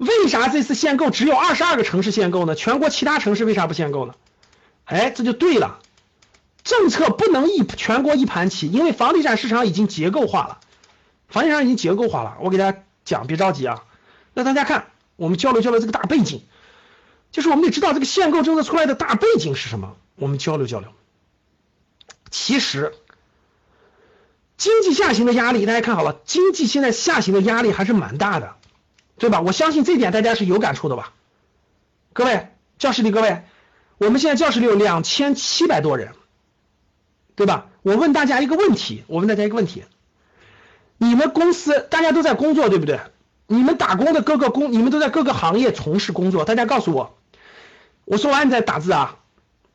为啥这次限购只有二十二个城市限购呢？全国其他城市为啥不限购呢？哎，这就对了，政策不能一全国一盘棋，因为房地产市场已经结构化了，房地产已经结构化了。我给大家讲，别着急啊。那大家看，我们交流交流这个大背景，就是我们得知道这个限购政策出来的大背景是什么。我们交流交流。其实，经济下行的压力，大家看好了，经济现在下行的压力还是蛮大的。对吧？我相信这点大家是有感触的吧？各位教室里各位，我们现在教室里有两千七百多人，对吧？我问大家一个问题，我问大家一个问题：你们公司大家都在工作，对不对？你们打工的各个工，你们都在各个行业从事工作，大家告诉我，我说完你再打字啊。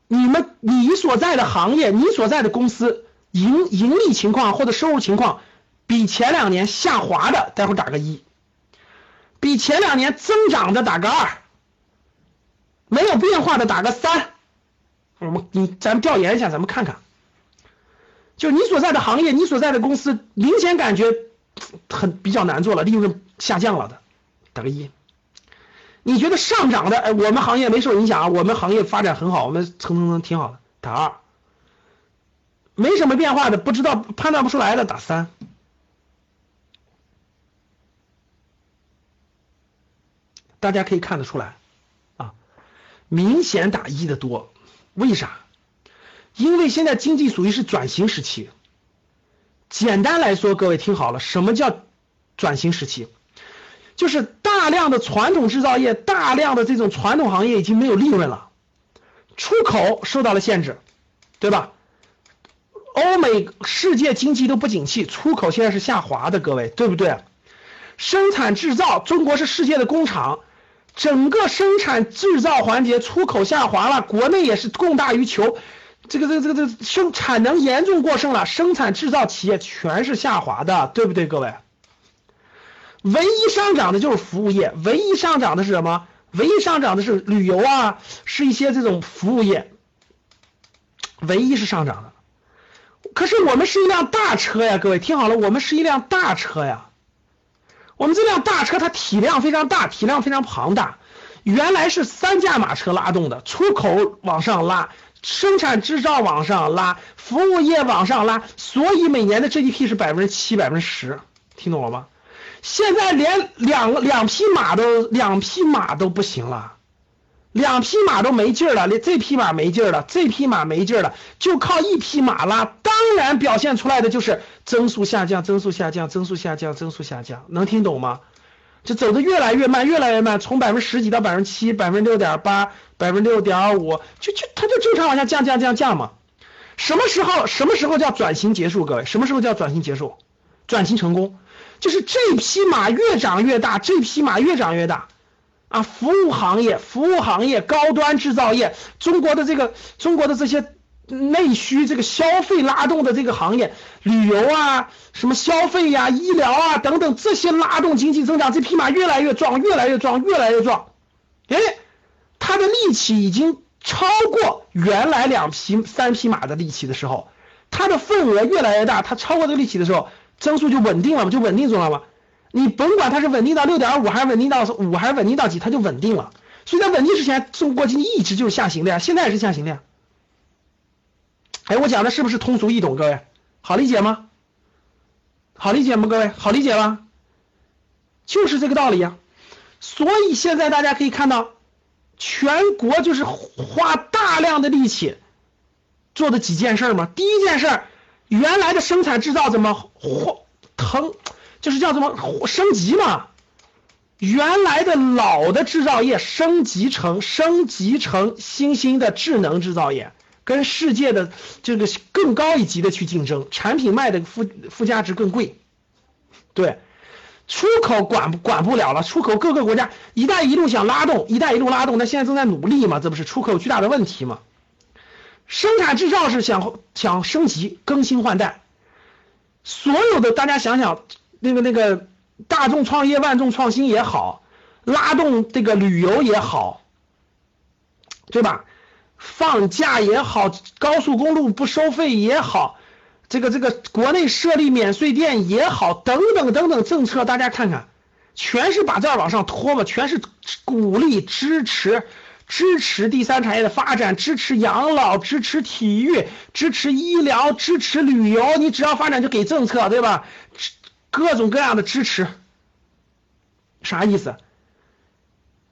你们你所在的行业，你所在的公司盈盈利情况或者收入情况比前两年下滑的，待会儿打个一。比前两年增长的打个二，没有变化的打个三。我们你咱们调研一下，咱们看看，就你所在的行业，你所在的公司，明显感觉很比较难做了，利润下降了的，打个一。你觉得上涨的，哎，我们行业没受影响啊，我们行业发展很好，我们蹭蹭蹭挺好的，打二。没什么变化的，不知道判断不出来的，打三。大家可以看得出来，啊，明显打一的多，为啥？因为现在经济属于是转型时期。简单来说，各位听好了，什么叫转型时期？就是大量的传统制造业、大量的这种传统行业已经没有利润了，出口受到了限制，对吧？欧美世界经济都不景气，出口现在是下滑的，各位对不对？生产制造，中国是世界的工厂。整个生产制造环节出口下滑了，国内也是供大于求，这个这个这个这生产能严重过剩了，生产制造企业全是下滑的，对不对，各位？唯一上涨的就是服务业，唯一上涨的是什么？唯一上涨的是旅游啊，是一些这种服务业，唯一是上涨的。可是我们是一辆大车呀，各位听好了，我们是一辆大车呀。我们这辆大车它体量非常大，体量非常庞大，原来是三驾马车拉动的，出口往上拉，生产制造往上拉，服务业往上拉，所以每年的 GDP 是百分之七、百分之十，听懂了吗？现在连两两匹马都两匹马都不行了。两匹马都没劲儿了，连这匹马没劲儿了，这匹马没劲儿了，就靠一匹马拉，当然表现出来的就是增速下降，增速下降，增速下降，增速下降，能听懂吗？就走的越来越慢，越来越慢，从百分之十几到百分之七，百分之六点八，百分之六点五，就就它就正常往下降降降降嘛。什么时候什么时候叫转型结束？各位，什么时候叫转型结束？转型成功，就是这匹马越长越大，这匹马越长越大。啊，服务行业、服务行业、高端制造业，中国的这个中国的这些内需、这个消费拉动的这个行业，旅游啊，什么消费呀、医疗啊等等，这些拉动经济增长，这匹马越来越壮，越来越壮，越来越壮。哎，它的力气已经超过原来两匹、三匹马的力气的时候，它的份额越来越大，它超过这个力气的时候，增速就稳定了嘛，就稳定住了嘛。你甭管它是稳定到六点五，还是稳定到五，还是稳定到几，它就稳定了。所以在稳定之前，中国经济一直就是下行的呀，现在也是下行的呀。哎，我讲的是不是通俗易懂？各位，好理解吗？好理解吗？各位，好理解吗？就是这个道理呀。所以现在大家可以看到，全国就是花大量的力气做的几件事嘛。第一件事，原来的生产制造怎么花腾？就是叫什么升级嘛？原来的老的制造业升级成升级成新兴的智能制造业，跟世界的这个更高一级的去竞争，产品卖的附附加值更贵。对，出口管管不了了，出口各个国家“一带一路”想拉动，“一带一路”拉动，那现在正在努力嘛？这不是出口巨大的问题嘛？生产制造是想想升级更新换代，所有的大家想想。那个那个大众创业万众创新也好，拉动这个旅游也好，对吧？放假也好，高速公路不收费也好，这个这个国内设立免税店也好，等等等等政策，大家看看，全是把这儿往上拖嘛，全是鼓励支持支持第三产业的发展，支持养老，支持体育，支持医疗，支持旅游。你只要发展就给政策，对吧？各种各样的支持，啥意思？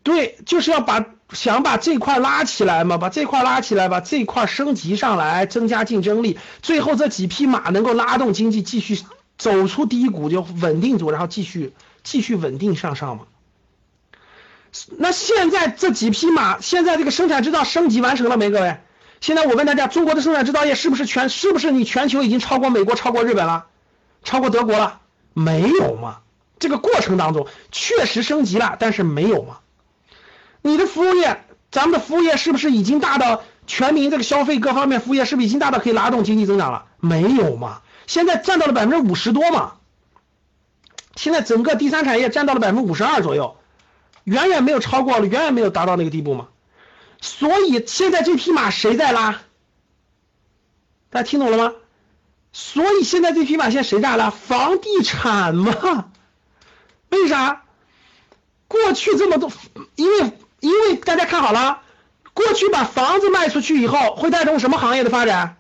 对，就是要把想把这块拉起来嘛，把这块拉起来，把这块升级上来，增加竞争力，最后这几匹马能够拉动经济继续走出低谷，就稳定住，然后继续继续稳定向上嘛。那现在这几匹马，现在这个生产制造升级完成了没？各位，现在我问大家，中国的生产制造业是不是全是不是你全球已经超过美国、超过日本了，超过德国了？没有嘛？这个过程当中确实升级了，但是没有嘛？你的服务业，咱们的服务业是不是已经大到全民这个消费各方面服务业是不是已经大到可以拉动经济增长了？没有嘛？现在占到了百分之五十多嘛？现在整个第三产业占到了百分之五十二左右，远远没有超过了，远远没有达到那个地步嘛？所以现在这匹马谁在拉？大家听懂了吗？所以现在这匹马现在谁炸了？房地产嘛？为啥？过去这么多，因为。因为大家看好了，过去把房子卖出去以后，会带动什么行业的发展？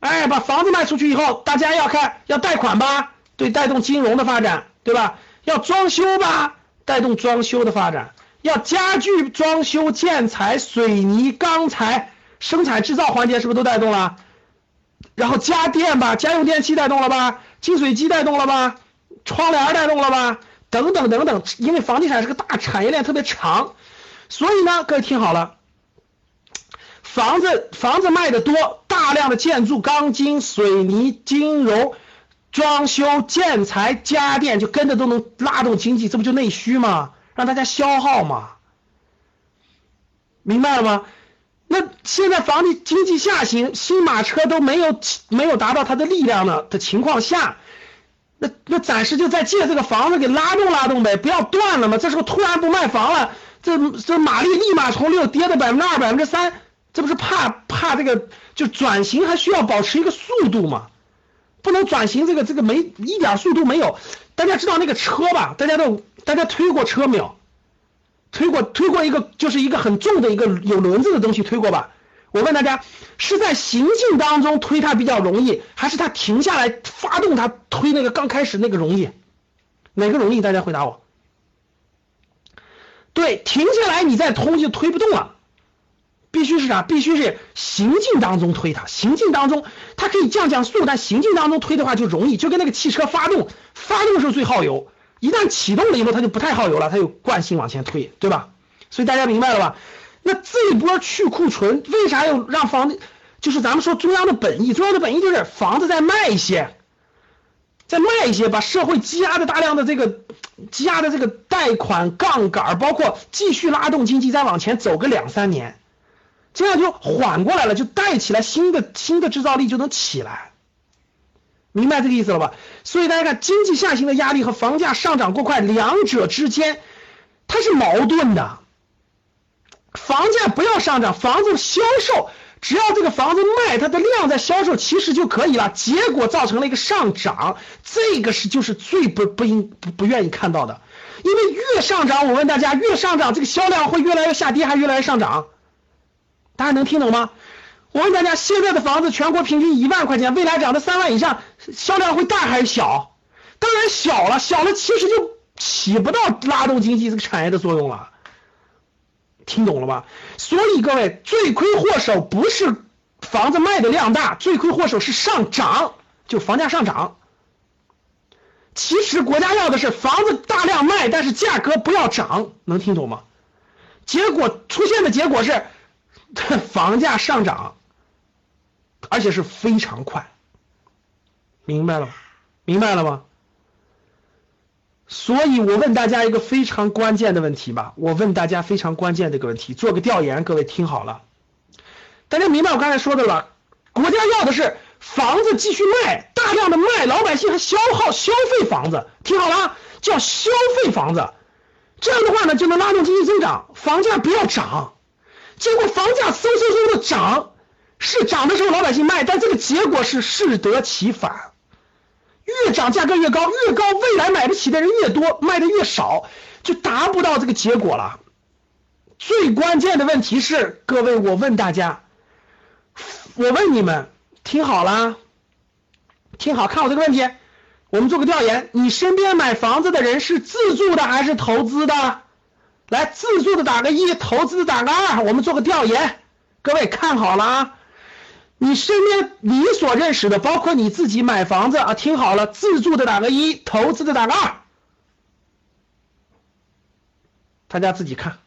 哎，把房子卖出去以后，大家要看要贷款吧，对，带动金融的发展，对吧？要装修吧，带动装修的发展；要家具装修、建材、水泥、钢材生产制造环节是不是都带动了？然后家电吧，家用电器带动了吧？净水机带动了吧？窗帘带动了吧？等等等等，因为房地产是个大产业链，特别长。所以呢，各位听好了，房子房子卖的多，大量的建筑、钢筋、水泥、金融、装修、建材、家电就跟着都能拉动经济，这不就内需吗？让大家消耗嘛，明白了吗？那现在房地经济下行，新马车都没有没有达到它的力量呢的情况下，那那暂时就再借这个房子给拉动拉动呗，不要断了嘛。这时候突然不卖房了。这这马力立马从六跌到百分之二百分之三，这不是怕怕这个就转型还需要保持一个速度嘛？不能转型这个这个没一点速度没有。大家知道那个车吧？大家都大家推过车没有？推过推过一个就是一个很重的一个有轮子的东西推过吧？我问大家，是在行进当中推它比较容易，还是它停下来发动它推那个刚开始那个容易？哪个容易？大家回答我。对，停下来，你再推就推不动了，必须是啥？必须是行进当中推它，行进当中它可以降降速，但行进当中推的话就容易，就跟那个汽车发动，发动时候最耗油，一旦启动了以后它就不太耗油了，它有惯性往前推，对吧？所以大家明白了吧？那这一波去库存，为啥要让房？就是咱们说中央的本意，中央的本意就是房子再卖一些。再卖一些，把社会积压的大量的这个积压的这个贷款杠杆，包括继续拉动经济，再往前走个两三年，这样就缓过来了，就带起来新的新的制造力就能起来，明白这个意思了吧？所以大家看，经济下行的压力和房价上涨过快，两者之间它是矛盾的。房价不要上涨，房子销售。只要这个房子卖，它的量在销售，其实就可以了。结果造成了一个上涨，这个是就是最不不应不不愿意看到的。因为越上涨，我问大家，越上涨，这个销量会越来越下跌，还越来越上涨？大家能听懂吗？我问大家，现在的房子全国平均一万块钱，未来涨到三万以上，销量会大还是小？当然小了，小了其实就起不到拉动经济这个产业的作用了。听懂了吧？所以各位，罪魁祸首不是房子卖的量大，罪魁祸首是上涨，就房价上涨。其实国家要的是房子大量卖，但是价格不要涨，能听懂吗？结果出现的结果是 房价上涨，而且是非常快，明白了吗？明白了吗？所以我问大家一个非常关键的问题吧，我问大家非常关键的一个问题，做个调研，各位听好了，大家明白我刚才说的了？国家要的是房子继续卖，大量的卖，老百姓还消耗消费房子，听好了，叫消费房子，这样的话呢就能拉动经济增长，房价不要涨。结果房价嗖嗖嗖的涨，是涨的时候老百姓卖，但这个结果是适得其反。越涨价格越高，越高未来买不起的人越多，卖的越少，就达不到这个结果了。最关键的问题是，各位，我问大家，我问你们，听好了，听好，看我这个问题，我们做个调研，你身边买房子的人是自住的还是投资的？来，自住的打个一，投资的打个二，我们做个调研，各位看好了啊。你身边你所认识的，包括你自己买房子啊，听好了，自住的打个一，投资的打个二，大家自己看，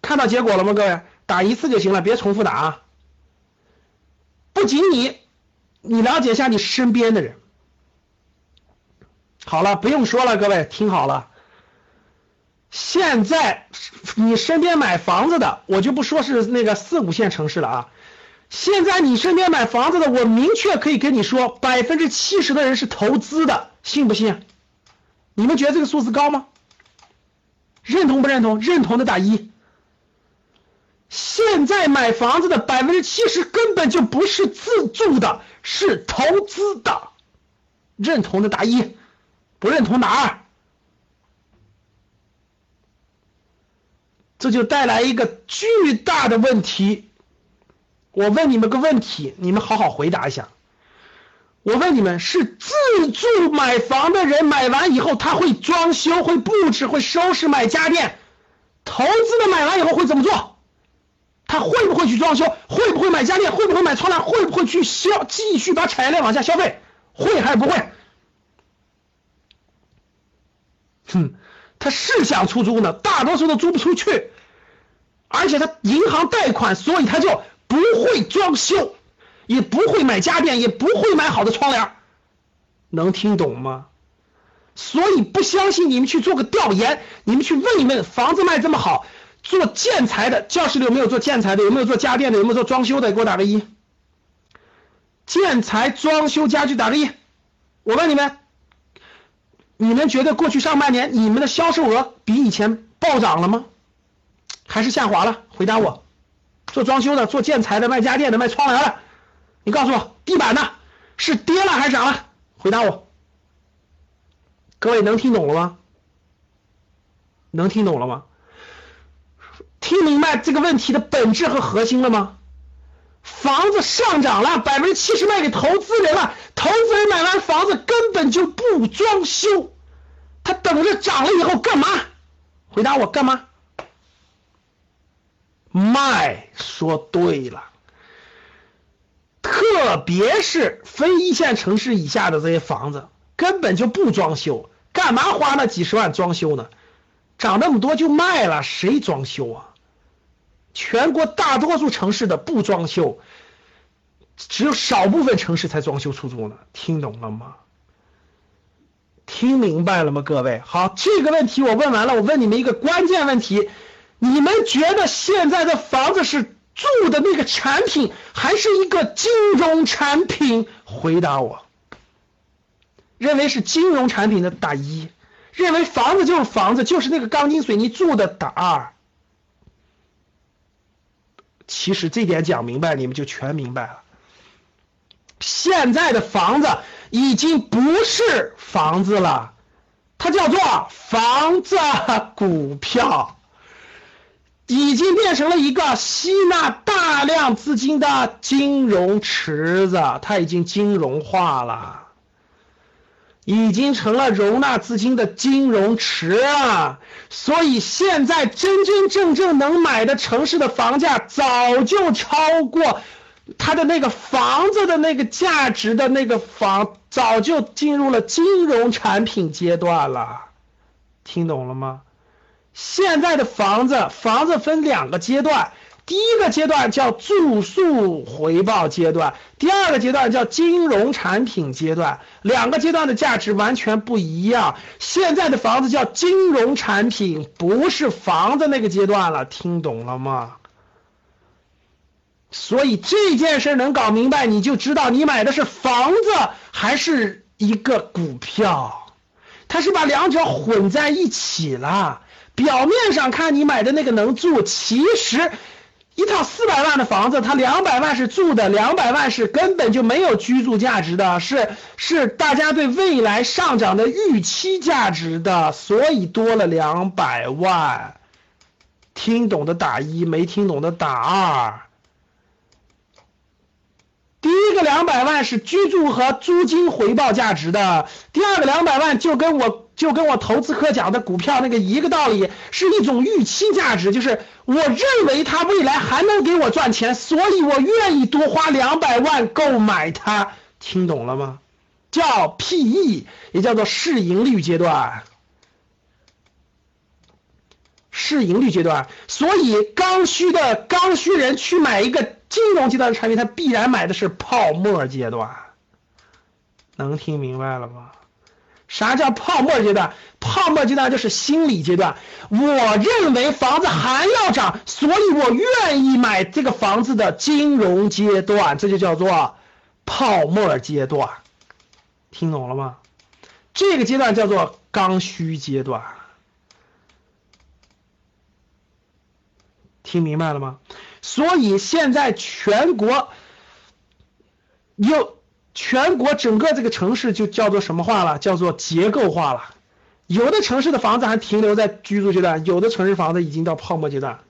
看到结果了吗？各位，打一次就行了，别重复打啊。不仅你，你了解一下你身边的人。好了，不用说了，各位听好了。现在你身边买房子的，我就不说是那个四五线城市了啊。现在你身边买房子的，我明确可以跟你说，百分之七十的人是投资的，信不信？你们觉得这个数字高吗？认同不认同？认同的打一。现在买房子的百分之七十根本就不是自住的，是投资的，认同的打一，不认同打二。这就带来一个巨大的问题。我问你们个问题，你们好好回答一下。我问你们，是自住买房的人买完以后，他会装修、会布置、会收拾、买家电；投资的买完以后会怎么做？他会不会去装修？会不会买家电？会不会买窗帘？会不会去消继续把产业链往下消费？会还是不会？哼。他是想出租呢，大多数都租不出去，而且他银行贷款，所以他就不会装修，也不会买家电，也不会买好的窗帘，能听懂吗？所以不相信你们去做个调研，你们去问一问，房子卖这么好，做建材的教室里有没有做建材的？有没有做家电的？有没有做装修的？给我打个一。建材、装修、家具打个一。我问你们。你们觉得过去上半年你们的销售额比以前暴涨了吗？还是下滑了？回答我。做装修的、做建材的、卖家电的、卖窗帘的，你告诉我，地板呢是跌了还是涨了？回答我。各位能听懂了吗？能听懂了吗？听明白这个问题的本质和核心了吗？房子上涨了，百分之七十卖给投资人了，投资人买完房子根本就不装修，他等着涨了以后干嘛？回答我干嘛？卖，说对了。特别是非一线城市以下的这些房子，根本就不装修，干嘛花那几十万装修呢？涨那么多就卖了，谁装修啊？全国大多数城市的不装修，只有少部分城市才装修出租呢。听懂了吗？听明白了吗？各位，好，这个问题我问完了。我问你们一个关键问题：你们觉得现在的房子是住的那个产品，还是一个金融产品？回答我。认为是金融产品的打一，认为房子就是房子，就是那个钢筋水泥住的打二。其实这点讲明白，你们就全明白了。现在的房子已经不是房子了，它叫做房子股票，已经变成了一个吸纳大量资金的金融池子，它已经金融化了。已经成了容纳资金的金融池啊！所以现在真真正正能买的城市的房价早就超过他的那个房子的那个价值的那个房，早就进入了金融产品阶段了。听懂了吗？现在的房子，房子分两个阶段。第一个阶段叫住宿回报阶段，第二个阶段叫金融产品阶段，两个阶段的价值完全不一样。现在的房子叫金融产品，不是房子那个阶段了，听懂了吗？所以这件事能搞明白，你就知道你买的是房子还是一个股票，它是把两者混在一起了。表面上看你买的那个能住，其实。一一套四百万的房子，它两百万是住的，两百万是根本就没有居住价值的，是是大家对未来上涨的预期价值的，所以多了两百万。听懂的打一，没听懂的打二。第一个两百万是居住和租金回报价值的，第二个两百万就跟我就跟我投资课讲的股票那个一个道理，是一种预期价值，就是我认为它未来还能给我赚钱，所以我愿意多花两百万购买它。听懂了吗？叫 PE，也叫做市盈率阶段。市盈率阶段，所以刚需的刚需人去买一个金融阶段的产品，它必然买的是泡沫阶段。能听明白了吗？啥叫泡沫阶段？泡沫阶段就是心理阶段。我认为房子还要涨，所以我愿意买这个房子的金融阶段，这就叫做泡沫阶段。听懂了吗？这个阶段叫做刚需阶段。听明白了吗？所以现在全国有全国整个这个城市就叫做什么化了？叫做结构化了。有的城市的房子还停留在居住阶段，有的城市房子已经到泡沫阶段。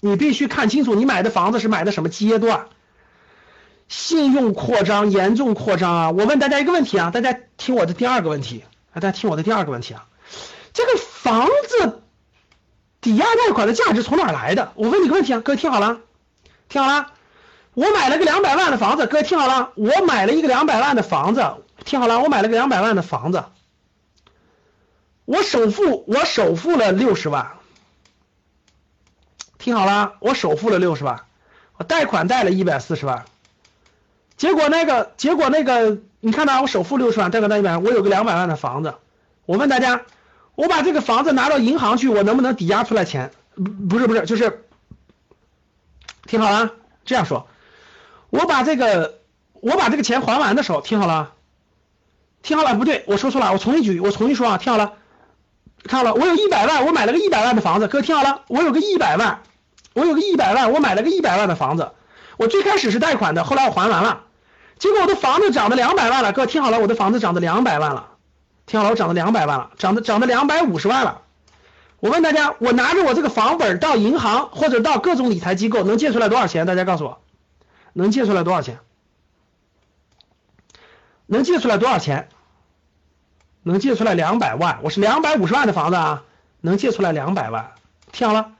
你必须看清楚，你买的房子是买的什么阶段？信用扩张严重扩张啊！我问大家一个问题啊，大家听我的第二个问题，大家听我的第二个问题啊。这个房子抵押贷款的价值从哪来的？我问你个问题啊，各位听好了，听好了，我买了个两百万的房子，各位听好了，我买了一个两百万的房子，听好了，我买了个两百万的房子，我首付我首付了六十万，听好了，我首付了六十万，我贷款贷了一百四十万，结果那个结果那个，你看到我首付六十万，贷款贷一百万，我有个两百万的房子，我问大家。我把这个房子拿到银行去，我能不能抵押出来钱？不，是，不是，就是，听好了，这样说，我把这个，我把这个钱还完的时候，听好了，听好了，不对，我说错了，我重新举，我重新说啊，听好了，看好了，我有一百万，我买了个一百万的房子，哥听好了，我有个一百万，我有个一百万，我买了个一百万的房子，我最开始是贷款的，后来我还完了，结果我的房子涨到两百万了，哥听好了，我的房子涨到两百万了。听好了，我涨到两百万了，涨的涨到两百五十万了。我问大家，我拿着我这个房本到银行或者到各种理财机构，能借出来多少钱？大家告诉我，能借出来多少钱？能借出来多少钱？能借出来两百万。我是两百五十万的房子啊，能借出来两百万。听好了，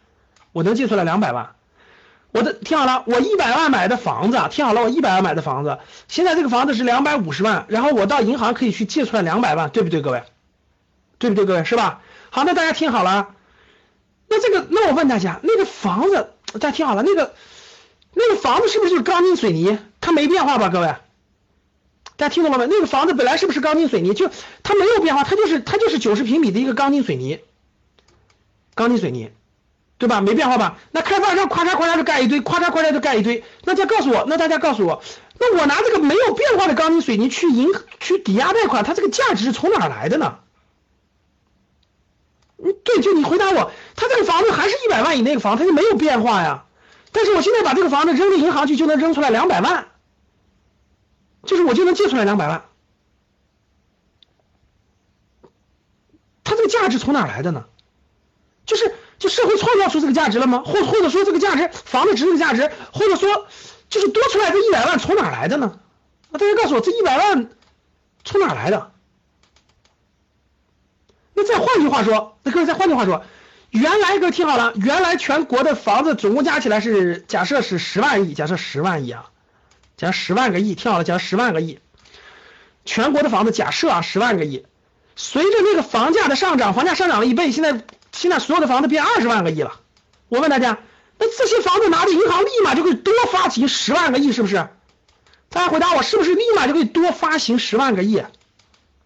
我能借出来两百万。我的听好了，我一百万买的房子，听好了，我一百万买的房子，现在这个房子是两百五十万，然后我到银行可以去借出来两百万，对不对，各位？对不对，各位？是吧？好，那大家听好了，那这个，那我问大家，那个房子，大家听好了，那个，那个房子是不是就是钢筋水泥？它没变化吧，各位？大家听懂了没？那个房子本来是不是钢筋水泥？就它没有变化，它就是它就是九十平米的一个钢筋水泥，钢筋水泥。对吧？没变化吧？那开发商夸嚓夸嚓就盖一堆，夸嚓夸嚓就盖一堆。那再告诉我，那大家告诉我，那我拿这个没有变化的钢筋水泥去银去抵押贷款，它这个价值是从哪来的呢？嗯，对，就你回答我，他这个房子还是一百万以内的房，它就没有变化呀。但是我现在把这个房子扔到银行去，就能扔出来两百万，就是我就能借出来两百万。它这个价值从哪来的呢？就是。就社会创造出这个价值了吗？或或者说这个价值房子值这个价值，或者说就是多出来这一百万从哪来的呢？那大家告诉我，这一百万从哪来的？那再换句话说，那各位再换句话说，原来各位听好了，原来全国的房子总共加起来是假设是十万亿，假设十万亿啊，假设十万个亿，听好了，假设十万个亿，全国的房子假设啊十万个亿，随着那个房价的上涨，房价上涨了一倍，现在。现在所有的房子变二十万个亿了，我问大家，那这些房子拿着银行立马就可以多发行十万个亿，是不是？大家回答我，是不是立马就可以多发行十万个亿？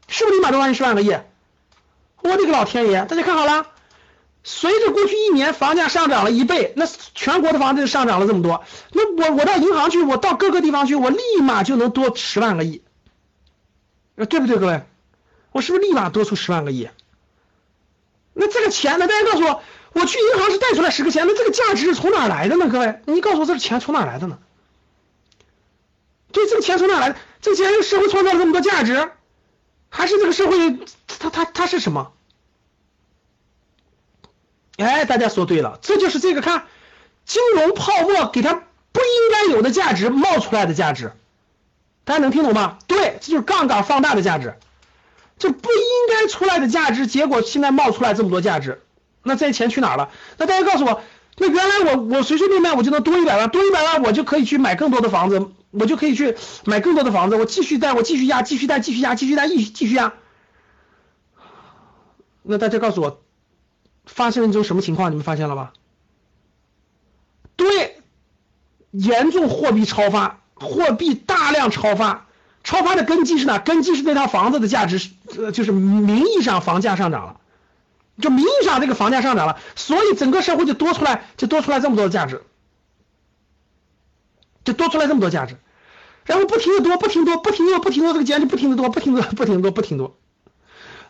是不是立马多发行十万个亿？我的个老天爷！大家看好了，随着过去一年房价上涨了一倍，那全国的房子就上涨了这么多，那我我到银行去，我到各个地方去，我立马就能多十万个亿，对不对，各位？我是不是立马多出十万个亿？那这个钱呢？大家告诉我，我去银行是贷出来十个钱，那这个价值是从哪来的呢？各位，你告诉我这钱从哪来的呢？对，这个钱从哪来的？这个钱是社会创造了这么多价值，还是这个社会它它它是什么？哎，大家说对了，这就是这个看金融泡沫给它不应该有的价值冒出来的价值，大家能听懂吗？对，这就是杠杆放大的价值，这不应该出来的价值，结果现在冒出来这么多价值，那这些钱去哪儿了？那大家告诉我，那原来我我随随便便我就能多一百万，多一百万我就可以去买更多的房子。我就可以去买更多的房子，我继续贷，我继续压，继续贷，继续压，继续贷，继继续压。那大家告诉我，发生了一种什么情况？你们发现了吧？对，严重货币超发，货币大量超发，超发的根基是哪？根基是那套房子的价值，呃，就是名义上房价上涨了，就名义上这个房价上涨了，所以整个社会就多出来，就多出来这么多的价值。就多出来这么多价值，然后不停的多，不停多，不停多，不停多，这个钱就不停的多，不停的，不停多，不停多。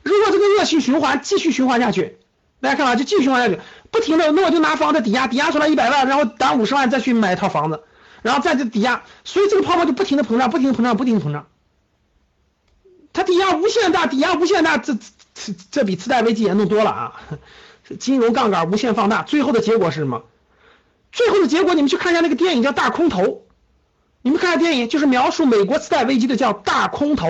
如果这个恶性循环继续循环下去，大家看啊，就继续循环下去，不停的，那我就拿房子抵押，抵押出来一百万，然后打五十万再去买一套房子，然后再去抵押，所以这个泡沫就不停的膨胀，不停的膨胀，不停的膨胀。它抵押无限大，抵押无限大，这这这比次贷危机严重多了啊！金融杠杆无限放大，最后的结果是什么？最后的结果，你们去看一下那个电影叫《大空头》，你们看下电影，就是描述美国次贷危机的，叫《大空头》。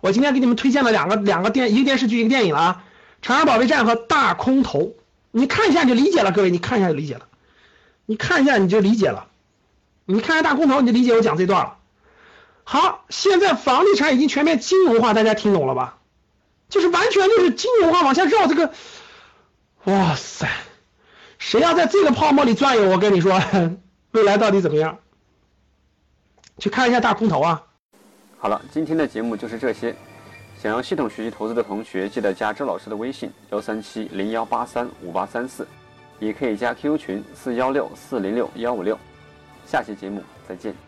我今天给你们推荐了两个两个电一个电视剧一个电影了啊，《长安保卫战》和《大空头》，你看一下就理解了，各位，你看一下就理解了，你看一下你就理解了，你看下《大空头》你就理解我讲这段了。好，现在房地产已经全面金融化，大家听懂了吧？就是完全就是金融化往下绕这个，哇塞！谁要在这个泡沫里转悠，我跟你说，未来到底怎么样？去看一下大空头啊！好了，今天的节目就是这些。想要系统学习投资的同学，记得加周老师的微信：幺三七零幺八三五八三四，也可以加 QQ 群：四幺六四零六幺五六。下期节目再见。